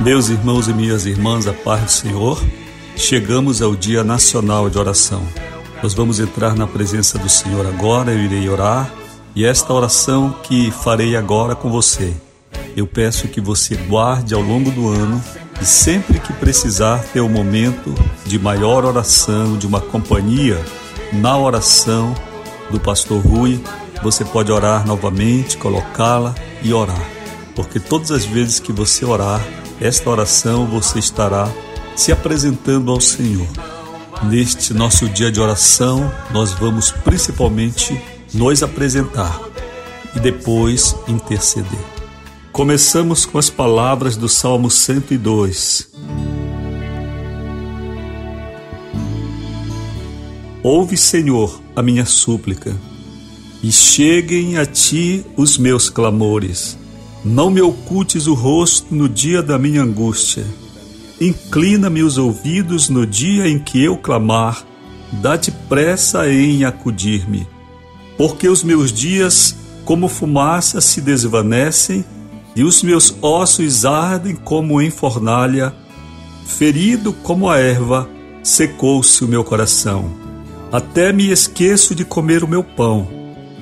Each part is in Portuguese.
Meus irmãos e minhas irmãs, a paz do Senhor, chegamos ao Dia Nacional de Oração. Nós vamos entrar na presença do Senhor agora, eu irei orar, e esta oração que farei agora com você, eu peço que você guarde ao longo do ano e sempre que precisar ter um momento de maior oração, de uma companhia na oração do pastor Rui, você pode orar novamente, colocá-la e orar. Porque todas as vezes que você orar, esta oração você estará se apresentando ao Senhor. Neste nosso dia de oração, nós vamos principalmente nos apresentar e depois interceder. Começamos com as palavras do Salmo 102. Ouve, Senhor, a minha súplica, e cheguem a ti os meus clamores. Não me ocultes o rosto no dia da minha angústia. Inclina-me os ouvidos no dia em que eu clamar. Dá-te pressa em acudir-me. Porque os meus dias, como fumaça, se desvanecem e os meus ossos ardem como em fornalha. Ferido como a erva, secou-se o meu coração. Até me esqueço de comer o meu pão.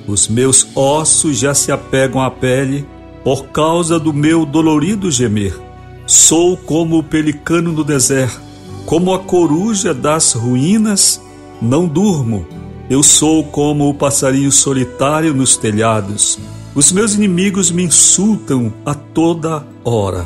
Os meus ossos já se apegam à pele por causa do meu dolorido gemer. Sou como o pelicano no deserto, como a coruja das ruínas, não durmo. Eu sou como o passarinho solitário nos telhados. Os meus inimigos me insultam a toda hora.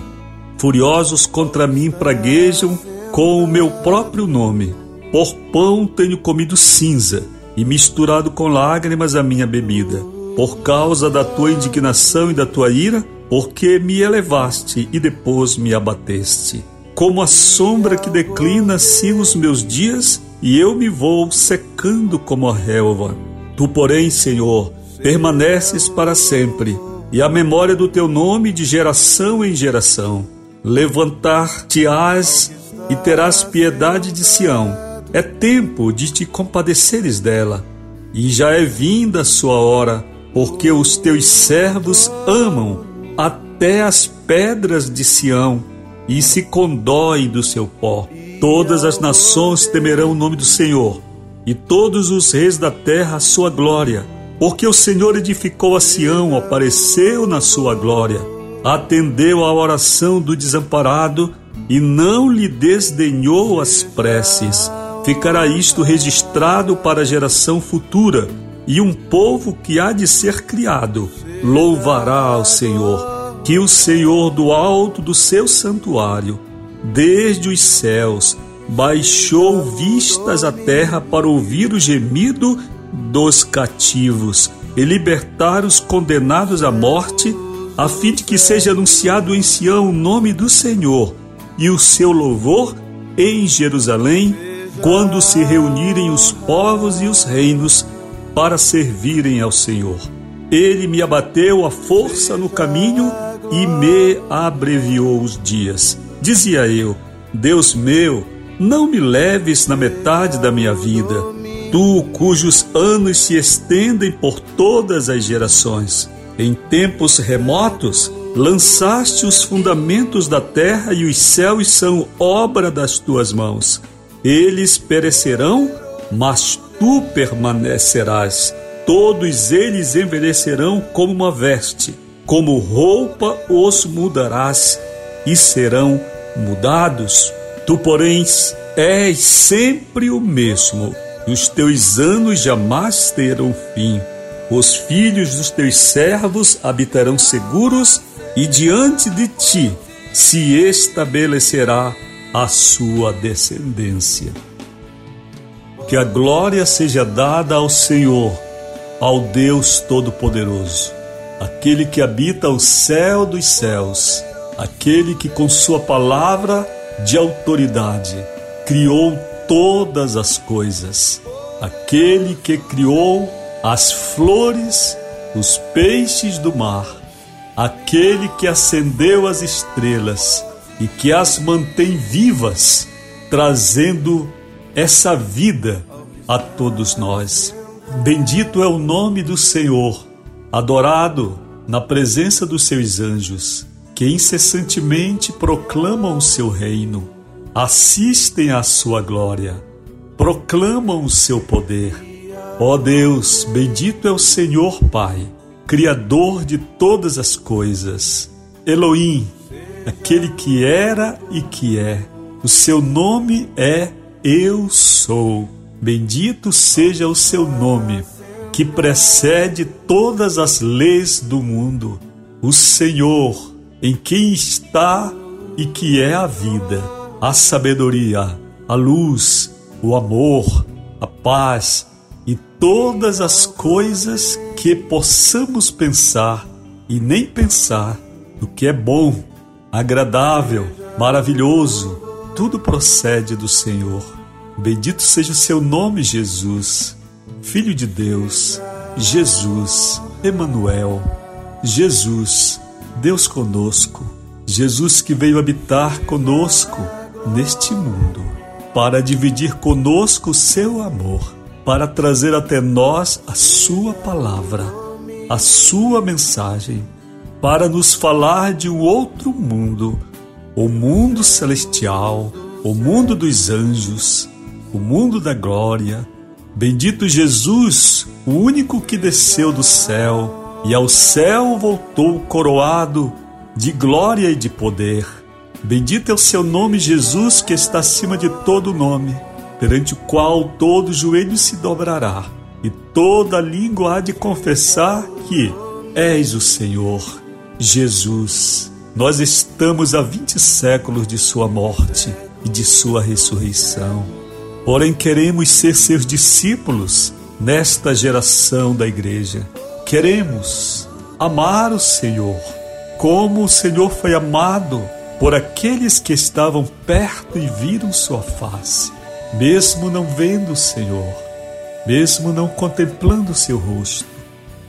Furiosos contra mim praguejam com o meu próprio nome. Por pão tenho comido cinza e misturado com lágrimas a minha bebida. Por causa da tua indignação e da tua ira, porque me elevaste e depois me abateste. Como a sombra que declina assim os meus dias, e eu me vou secando como a relva. Tu, porém, Senhor, permaneces para sempre, e a memória do teu nome de geração em geração. Levantar-te-ás e terás piedade de Sião. É tempo de te compadeceres dela, e já é vinda a sua hora, porque os teus servos amam até as pedras de Sião e se condóem do seu pó. Todas as nações temerão o nome do Senhor, e todos os reis da terra a sua glória. Porque o Senhor edificou a Sião, apareceu na sua glória, atendeu à oração do desamparado e não lhe desdenhou as preces. Ficará isto registrado para a geração futura, e um povo que há de ser criado louvará ao Senhor. Que o Senhor do alto do seu santuário, desde os céus, baixou vistas à terra para ouvir o gemido dos cativos e libertar os condenados à morte, a fim de que seja anunciado em Sião o nome do Senhor e o seu louvor em Jerusalém, quando se reunirem os povos e os reinos para servirem ao Senhor. Ele me abateu a força no caminho e me abreviou os dias. Dizia eu: Deus meu, não me leves na metade da minha vida, tu cujos anos se estendem por todas as gerações. Em tempos remotos, lançaste os fundamentos da terra e os céus são obra das tuas mãos. Eles perecerão, mas tu permanecerás. Todos eles envelhecerão como uma veste, como roupa os mudarás e serão mudados. Tu, porém, és sempre o mesmo, e os teus anos jamais terão fim. Os filhos dos teus servos habitarão seguros, e diante de ti se estabelecerá a sua descendência. Que a glória seja dada ao Senhor, ao Deus Todo-Poderoso, aquele que habita o céu dos céus aquele que com sua palavra de autoridade criou todas as coisas, aquele que criou as flores, os peixes do mar, aquele que acendeu as estrelas e que as mantém vivas, trazendo essa vida a todos nós. Bendito é o nome do Senhor, adorado na presença dos seus anjos, que incessantemente proclamam o seu reino, assistem à sua glória, proclamam o seu poder. Ó Deus, bendito é o Senhor Pai, Criador de todas as coisas. Elohim, aquele que era e que é. O seu nome é Eu Sou. Bendito seja o seu nome que precede todas as leis do mundo, o Senhor, em quem está e que é a vida, a sabedoria, a luz, o amor, a paz e todas as coisas que possamos pensar e nem pensar do que é bom, agradável, maravilhoso, tudo procede do Senhor. Bendito seja o seu nome, Jesus. Filho de Deus, Jesus, Emanuel, Jesus, Deus conosco, Jesus que veio habitar conosco neste mundo, para dividir conosco o seu amor, para trazer até nós a sua palavra, a sua mensagem, para nos falar de um outro mundo, o mundo celestial, o mundo dos anjos, o mundo da glória Bendito Jesus, o único que desceu do céu e ao céu voltou coroado de glória e de poder. Bendito é o seu nome, Jesus, que está acima de todo nome, perante o qual todo joelho se dobrará e toda língua há de confessar que és o Senhor. Jesus, nós estamos a vinte séculos de Sua morte e de Sua ressurreição. Porém, queremos ser seus discípulos nesta geração da igreja. Queremos amar o Senhor, como o Senhor foi amado por aqueles que estavam perto e viram sua face, mesmo não vendo o Senhor, mesmo não contemplando o seu rosto.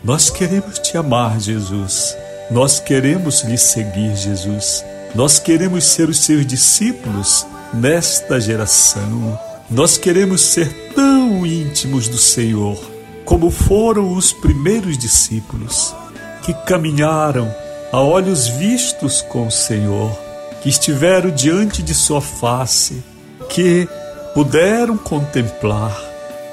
Nós queremos te amar, Jesus. Nós queremos lhe seguir, Jesus. Nós queremos ser os seus discípulos nesta geração. Nós queremos ser tão íntimos do Senhor como foram os primeiros discípulos que caminharam a olhos vistos com o Senhor, que estiveram diante de Sua face, que puderam contemplar.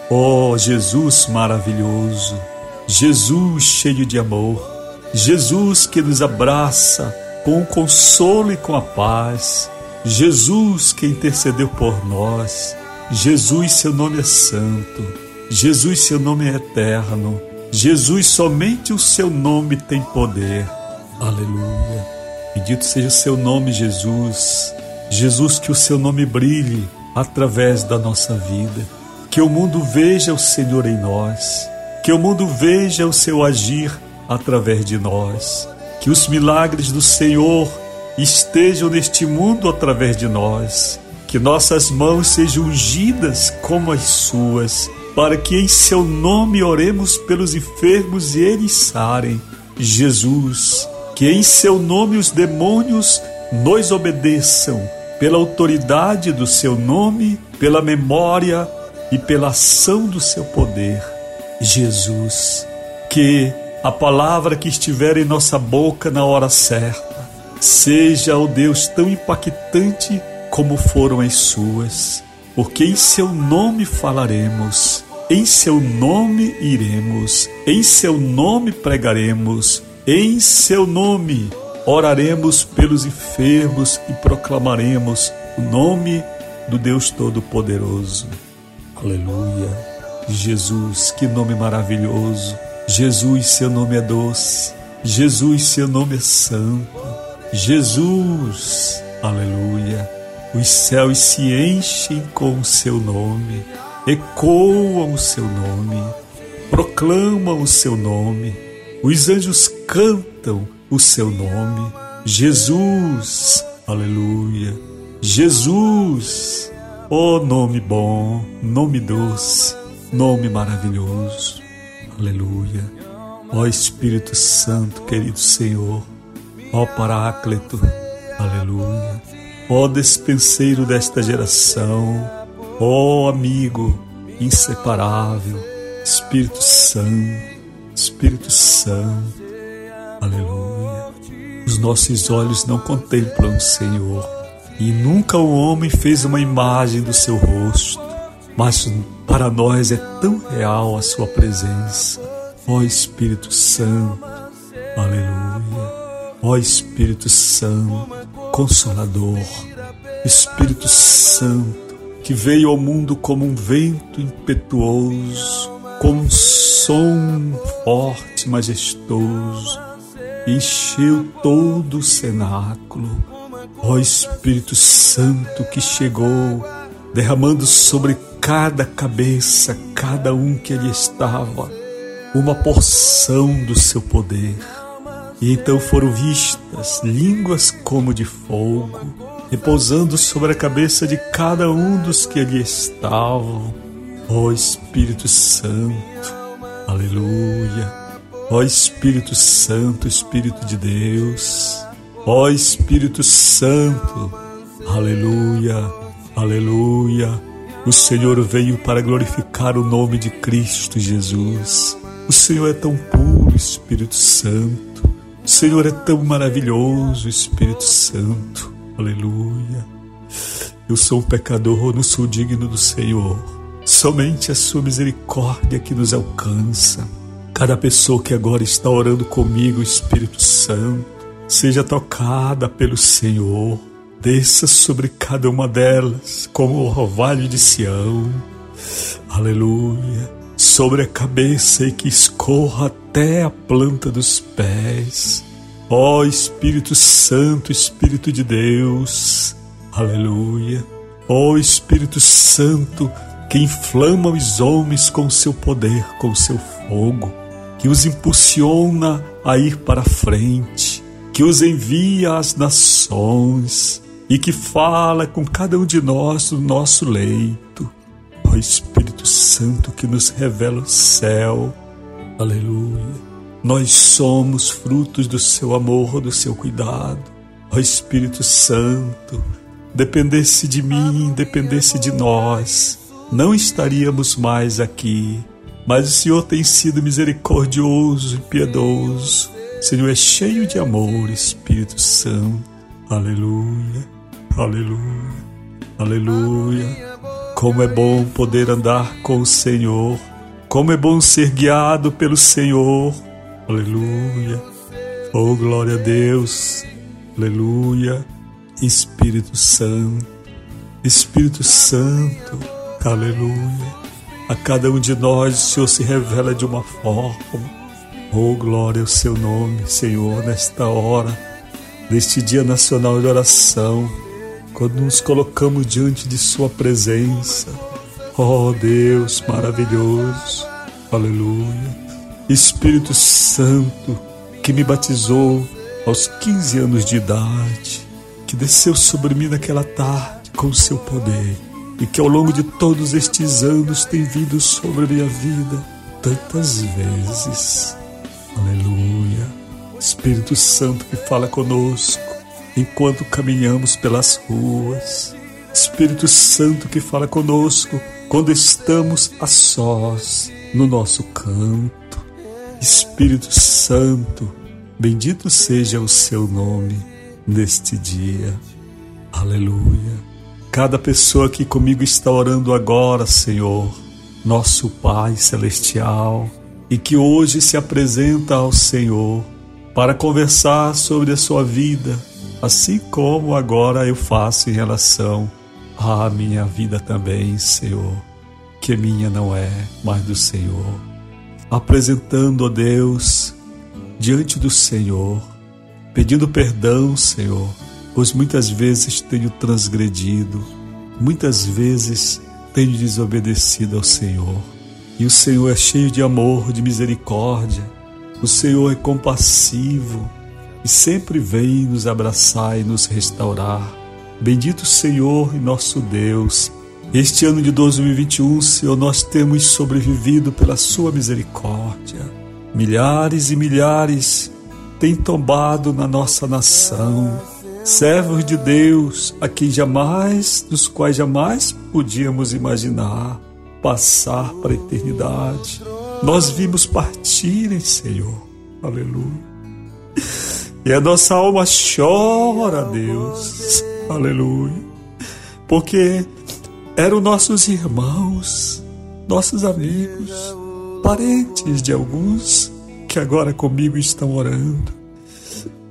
Oh, Jesus maravilhoso, Jesus cheio de amor, Jesus que nos abraça com o consolo e com a paz, Jesus que intercedeu por nós. Jesus, seu nome é santo. Jesus, seu nome é eterno. Jesus, somente o seu nome tem poder. Aleluia. Bendito seja o seu nome, Jesus. Jesus, que o seu nome brilhe através da nossa vida. Que o mundo veja o Senhor em nós. Que o mundo veja o seu agir através de nós. Que os milagres do Senhor estejam neste mundo através de nós que nossas mãos sejam ungidas como as suas, para que em seu nome oremos pelos enfermos e eles sarem. Jesus, que em seu nome os demônios nos obedeçam, pela autoridade do seu nome, pela memória e pela ação do seu poder. Jesus, que a palavra que estiver em nossa boca na hora certa seja, ó Deus, tão impactante como foram as suas, porque em seu nome falaremos, em seu nome iremos, em seu nome pregaremos, em seu nome oraremos pelos enfermos e proclamaremos o nome do Deus Todo-Poderoso. Aleluia. Jesus, que nome maravilhoso. Jesus, seu nome é doce. Jesus, seu nome é santo. Jesus, aleluia. Os céus se enchem com o seu nome, ecoam o seu nome, proclamam o seu nome, os anjos cantam o seu nome, Jesus, aleluia. Jesus, oh nome bom, nome doce, nome maravilhoso, aleluia. Ó Espírito Santo, querido Senhor, ó Paráclito, aleluia. Ó despenseiro desta geração, ó amigo inseparável, Espírito Santo, Espírito Santo, aleluia. Os nossos olhos não contemplam o Senhor, e nunca o homem fez uma imagem do seu rosto, mas para nós é tão real a sua presença, ó Espírito Santo, aleluia. Ó Espírito Santo, Consolador, Espírito Santo, que veio ao mundo como um vento impetuoso, com um som forte, majestoso, encheu todo o cenáculo. Ó Espírito Santo que chegou, derramando sobre cada cabeça, cada um que ali estava, uma porção do seu poder. E então foram vistas línguas como de fogo, repousando sobre a cabeça de cada um dos que ali estavam Ó oh, Espírito Santo, aleluia. Ó oh, Espírito Santo, Espírito de Deus. Ó oh, Espírito Santo, aleluia, aleluia. O Senhor veio para glorificar o nome de Cristo Jesus. O Senhor é tão puro, Espírito Santo. O Senhor é tão maravilhoso, Espírito Santo. Aleluia. Eu sou um pecador, não sou digno do Senhor Somente a sua misericórdia que nos alcança. Cada pessoa que agora está orando comigo, Espírito Santo, seja tocada pelo Senhor. Desça sobre cada uma delas como o orvalho de Sião. Aleluia. Sobre a cabeça e que escorra até a planta dos pés. Ó oh, Espírito Santo, Espírito de Deus. Aleluia. Ó oh, Espírito Santo, que inflama os homens com seu poder, com seu fogo, que os impulsiona a ir para frente, que os envia às nações e que fala com cada um de nós no nosso leito. Ó Espírito Santo que nos revela o céu. Aleluia. Nós somos frutos do seu amor, do seu cuidado. Ó Espírito Santo, dependesse de mim, dependesse de nós, não estaríamos mais aqui. Mas o Senhor tem sido misericordioso e piedoso. Senhor é cheio de amor, Espírito Santo. Aleluia, aleluia, aleluia. Como é bom poder andar com o Senhor. Como é bom ser guiado pelo Senhor. Aleluia. Oh, glória a Deus. Aleluia. Espírito Santo. Espírito Santo. Aleluia. A cada um de nós o Senhor se revela de uma forma. Oh, glória ao seu nome, Senhor, nesta hora, neste Dia Nacional de Oração, quando nos colocamos diante de Sua presença. Oh, Deus maravilhoso. Aleluia. Espírito Santo, que me batizou aos 15 anos de idade, que desceu sobre mim naquela tarde com o seu poder e que ao longo de todos estes anos tem vindo sobre a minha vida tantas vezes. Aleluia. Espírito Santo que fala conosco enquanto caminhamos pelas ruas. Espírito Santo que fala conosco quando estamos a sós no nosso canto. Espírito Santo, bendito seja o seu nome neste dia. Aleluia. Cada pessoa que comigo está orando agora, Senhor, nosso Pai Celestial, e que hoje se apresenta ao Senhor para conversar sobre a sua vida, assim como agora eu faço em relação à minha vida também, Senhor, que minha não é, mas do Senhor. Apresentando a Deus diante do Senhor, pedindo perdão, Senhor pois muitas vezes tenho transgredido, muitas vezes tenho desobedecido ao Senhor. E o Senhor é cheio de amor, de misericórdia, o Senhor é compassivo, e sempre vem nos abraçar e nos restaurar. Bendito Senhor e nosso Deus. Este ano de 2021, Senhor, nós temos sobrevivido pela Sua misericórdia. Milhares e milhares têm tombado na nossa nação, servos de Deus, a quem jamais, dos quais jamais podíamos imaginar passar para a eternidade. Nós vimos partirem, Senhor. Aleluia. E a nossa alma chora, Deus. Aleluia. Porque eram nossos irmãos, nossos amigos, parentes de alguns que agora comigo estão orando.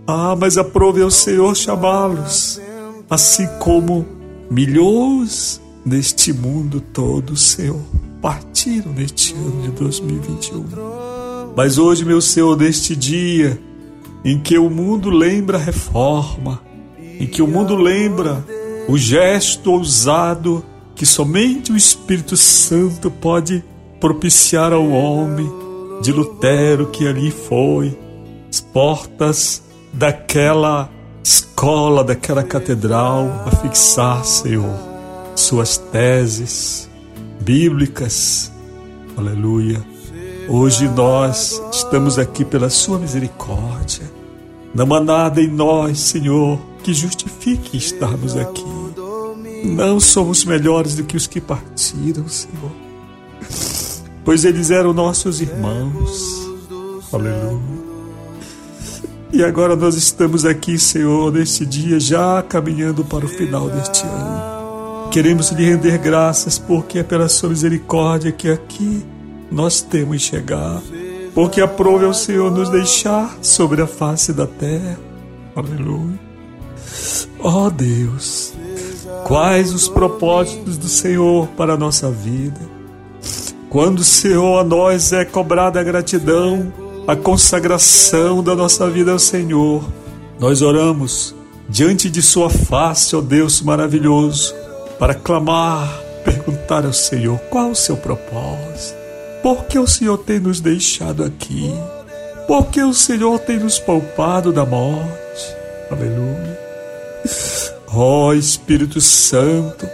Ah, mas aprove ao Senhor chamá-los, assim como milhões neste mundo todo, Senhor, partiram neste ano de 2021. Mas hoje, meu Senhor, neste dia, em que o mundo lembra a reforma, em que o mundo lembra o gesto ousado que somente o Espírito Santo pode propiciar ao homem, de Lutero que ali foi, as portas daquela escola, daquela catedral, a fixar, Senhor, suas teses bíblicas. Aleluia Hoje nós estamos aqui pela Sua misericórdia. Não há nada em nós, Senhor, que justifique estarmos aqui. Não somos melhores do que os que partiram, Senhor, pois eles eram nossos irmãos. Aleluia. E agora nós estamos aqui, Senhor, neste dia, já caminhando para o final deste ano. Queremos lhe render graças, porque é pela Sua misericórdia que aqui nós temos chegar, porque aprove ao Senhor nos deixar sobre a face da terra. Aleluia. Ó oh Deus, quais os propósitos do Senhor para a nossa vida? Quando, Senhor, a nós é cobrada a gratidão, a consagração da nossa vida ao Senhor, nós oramos diante de Sua face, ó Deus maravilhoso, para clamar, perguntar ao Senhor qual o seu propósito. Por que o Senhor tem nos deixado aqui? Por que o Senhor tem nos poupado da morte? Aleluia. Ó oh, Espírito Santo,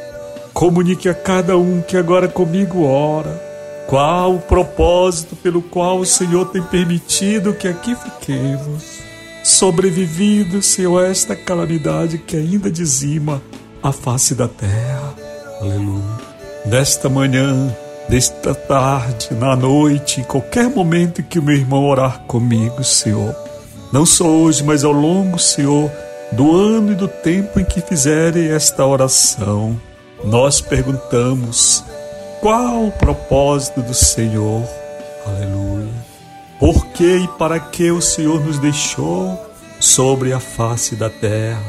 comunique a cada um que agora comigo ora qual o propósito pelo qual o Senhor tem permitido que aqui fiquemos, sobrevivido, Senhor, a esta calamidade que ainda dizima a face da terra. Aleluia. Nesta manhã, desta tarde, na noite, em qualquer momento que o meu irmão orar comigo, Senhor. Não só hoje, mas ao longo, Senhor, do ano e do tempo em que fizerem esta oração, nós perguntamos: qual o propósito do Senhor? Aleluia. Por que e para que o Senhor nos deixou sobre a face da terra?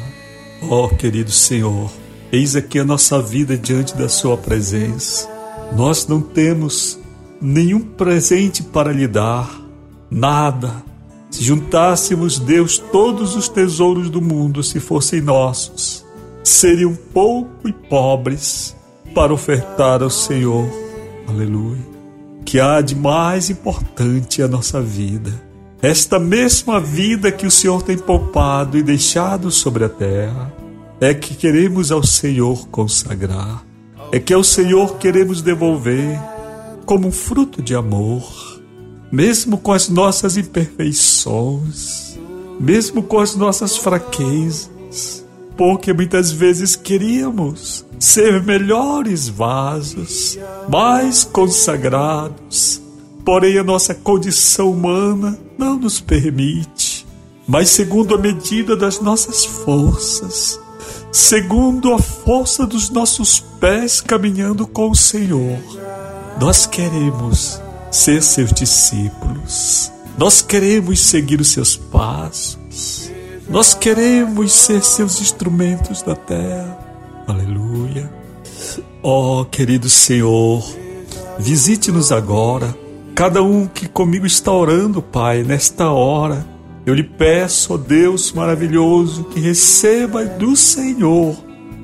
Ó oh, querido Senhor, eis aqui a nossa vida diante da Sua presença. Nós não temos nenhum presente para lhe dar, nada. Se juntássemos, Deus, todos os tesouros do mundo, se fossem nossos, seriam pouco e pobres para ofertar ao Senhor. Aleluia. Que há de mais importante a nossa vida. Esta mesma vida que o Senhor tem poupado e deixado sobre a terra, é que queremos ao Senhor consagrar é que ao Senhor queremos devolver como um fruto de amor, mesmo com as nossas imperfeições, mesmo com as nossas fraquezas, porque muitas vezes queríamos ser melhores vasos, mais consagrados, porém a nossa condição humana não nos permite, mas segundo a medida das nossas forças, segundo a força dos nossos pés caminhando com o Senhor. Nós queremos ser seus discípulos. Nós queremos seguir os seus passos. Nós queremos ser seus instrumentos da terra. Aleluia. Ó oh, querido Senhor, visite-nos agora. Cada um que comigo está orando, Pai, nesta hora eu lhe peço, ó Deus maravilhoso, que receba do Senhor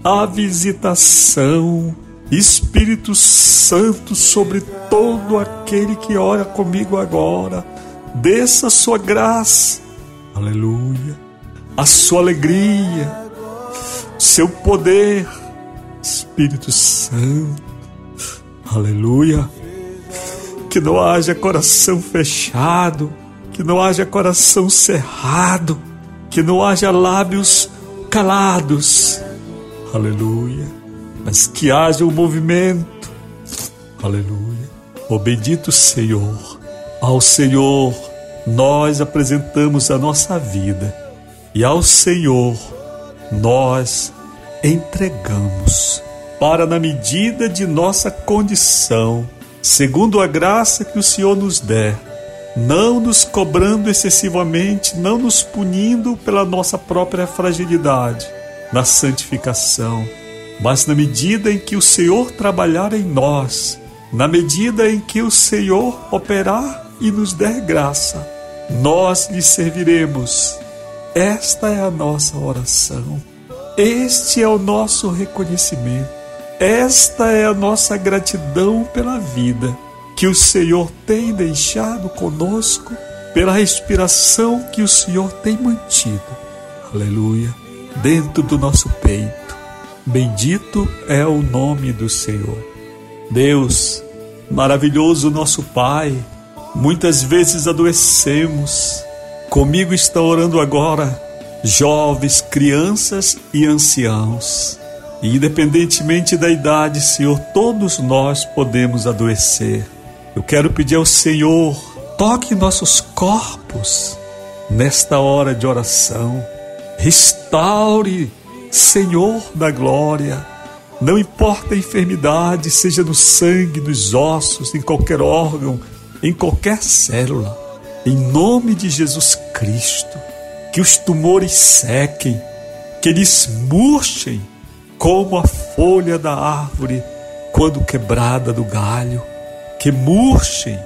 a visitação, Espírito Santo, sobre todo aquele que ora comigo agora. Desça a sua graça, aleluia. a sua alegria, seu poder, Espírito Santo. Aleluia. Que não haja coração fechado, que não haja coração cerrado, que não haja lábios calados. Aleluia. Mas que haja o um movimento. Aleluia. O bendito Senhor. Ao Senhor nós apresentamos a nossa vida e ao Senhor nós entregamos para na medida de nossa condição, segundo a graça que o Senhor nos der, não nos cobrando excessivamente, não nos punindo pela nossa própria fragilidade na santificação, mas na medida em que o Senhor trabalhar em nós, na medida em que o Senhor operar e nos der graça, nós lhe serviremos. Esta é a nossa oração. Este é o nosso reconhecimento. Esta é a nossa gratidão pela vida que o Senhor tem deixado conosco, pela respiração que o Senhor tem mantido. Aleluia. Dentro do nosso peito. Bendito é o nome do Senhor. Deus, maravilhoso nosso Pai, muitas vezes adoecemos. Comigo está orando agora jovens, crianças e anciãos. Independentemente da idade, Senhor, todos nós podemos adoecer. Eu quero pedir ao Senhor, toque nossos corpos nesta hora de oração. Restaure, Senhor da glória. Não importa a enfermidade, seja no sangue, nos ossos, em qualquer órgão, em qualquer célula. Em nome de Jesus Cristo que os tumores sequem, que eles murchem como a folha da árvore quando quebrada do galho, que murchem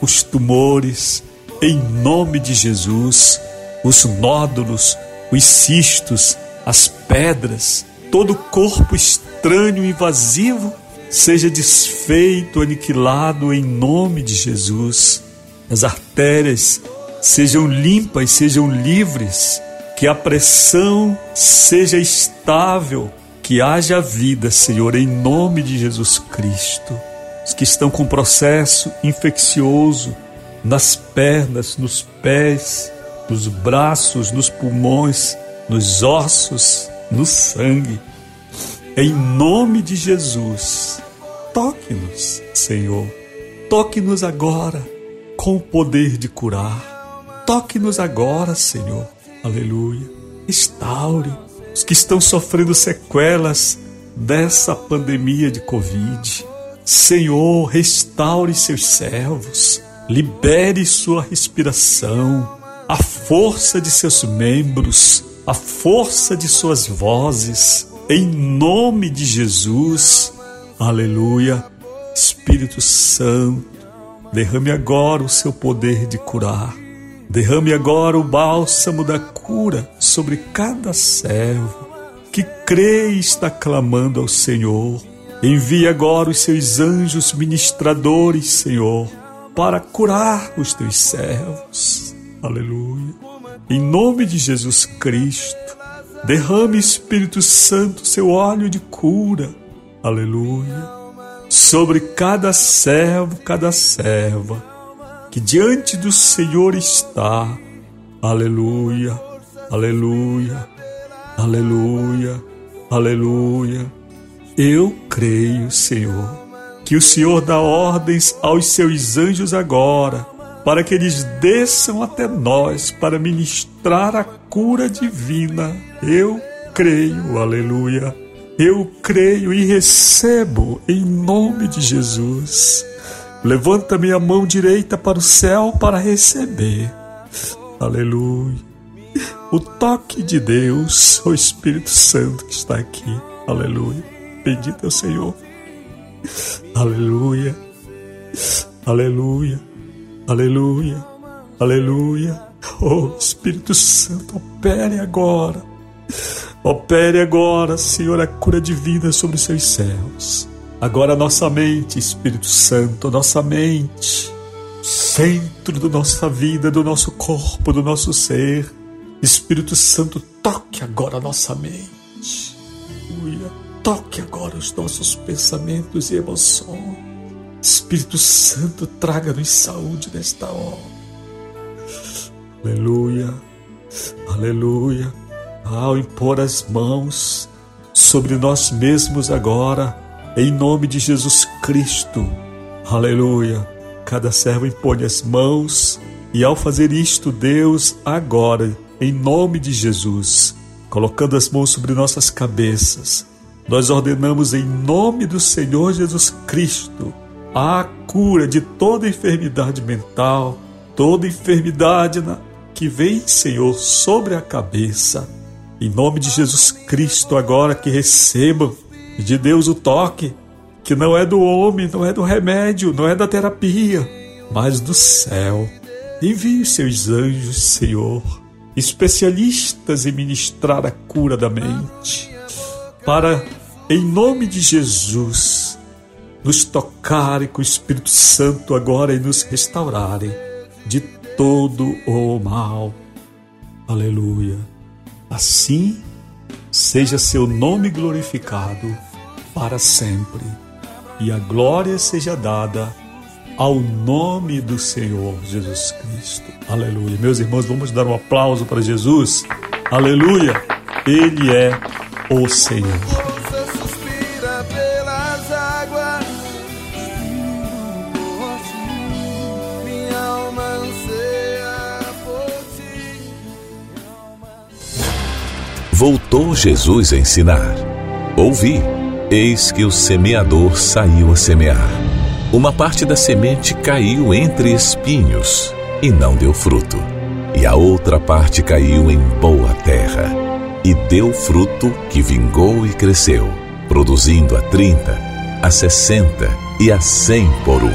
os tumores em nome de Jesus, os nódulos, os cistos, as pedras, todo corpo estranho e invasivo seja desfeito, aniquilado em nome de Jesus. As artérias sejam limpas, sejam livres, que a pressão seja estável, que haja vida, Senhor, em nome de Jesus Cristo. Os que estão com processo infeccioso nas pernas, nos pés, nos braços, nos pulmões, nos ossos, no sangue. Em nome de Jesus, toque-nos, Senhor. Toque-nos agora com o poder de curar Toque-nos agora, Senhor. Aleluia. Restaure os que estão sofrendo sequelas dessa pandemia de Covid. Senhor, restaure seus servos. Libere sua respiração, a força de seus membros, a força de suas vozes. Em nome de Jesus. Aleluia. Espírito Santo, derrame agora o seu poder de curar Derrame agora o bálsamo da cura sobre cada servo que crê e está clamando ao Senhor. Envie agora os seus anjos ministradores, Senhor, para curar os teus servos. Aleluia. Em nome de Jesus Cristo, derrame, Espírito Santo, seu óleo de cura. Aleluia. Sobre cada servo, cada serva que diante do Senhor está. Aleluia, aleluia, aleluia, aleluia. Eu creio, Senhor, que o Senhor dá ordens aos seus anjos agora, para que eles desçam até nós para ministrar a cura divina. Eu creio, aleluia. Eu creio e recebo em nome de Jesus. Levanta minha mão direita para o céu para receber. Aleluia. O toque de Deus, o Espírito Santo que está aqui. Aleluia. Bendito é o Senhor. Aleluia. Aleluia. Aleluia. Aleluia. Oh, Espírito Santo, opere agora. Opere agora, Senhor, a cura divina sobre os seus céus. Agora nossa mente, Espírito Santo, nossa mente, centro da nossa vida, do nosso corpo, do nosso ser, Espírito Santo, toque agora a nossa mente. Aleluia. Toque agora os nossos pensamentos e emoções. Espírito Santo, traga-nos saúde nesta hora. Aleluia. Aleluia. Ao impor as mãos sobre nós mesmos agora, em nome de Jesus Cristo. Aleluia. Cada servo impõe as mãos e ao fazer isto, Deus, agora, em nome de Jesus, colocando as mãos sobre nossas cabeças, nós ordenamos em nome do Senhor Jesus Cristo a cura de toda enfermidade mental, toda enfermidade na, que vem, Senhor, sobre a cabeça. Em nome de Jesus Cristo, agora que recebam de Deus o toque, que não é do homem, não é do remédio, não é da terapia, mas do céu. Envie seus anjos, Senhor, especialistas em ministrar a cura da mente, para, em nome de Jesus, nos tocarem com o Espírito Santo agora e nos restaurarem de todo o mal. Aleluia. Assim seja seu nome glorificado para sempre, e a glória seja dada ao nome do Senhor Jesus Cristo. Aleluia. Meus irmãos, vamos dar um aplauso para Jesus. Aleluia. Ele é o Senhor. Voltou Jesus a ensinar. Ouvi, eis que o semeador saiu a semear. Uma parte da semente caiu entre espinhos e não deu fruto, e a outra parte caiu em boa terra e deu fruto que vingou e cresceu, produzindo a 30, a 60 e a 100 por um.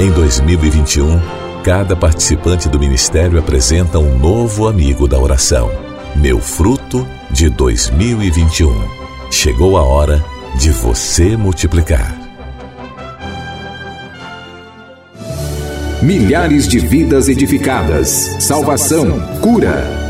Em 2021, cada participante do ministério apresenta um novo amigo da oração. Meu fruto de 2021. Chegou a hora de você multiplicar. Milhares de vidas edificadas, salvação, cura.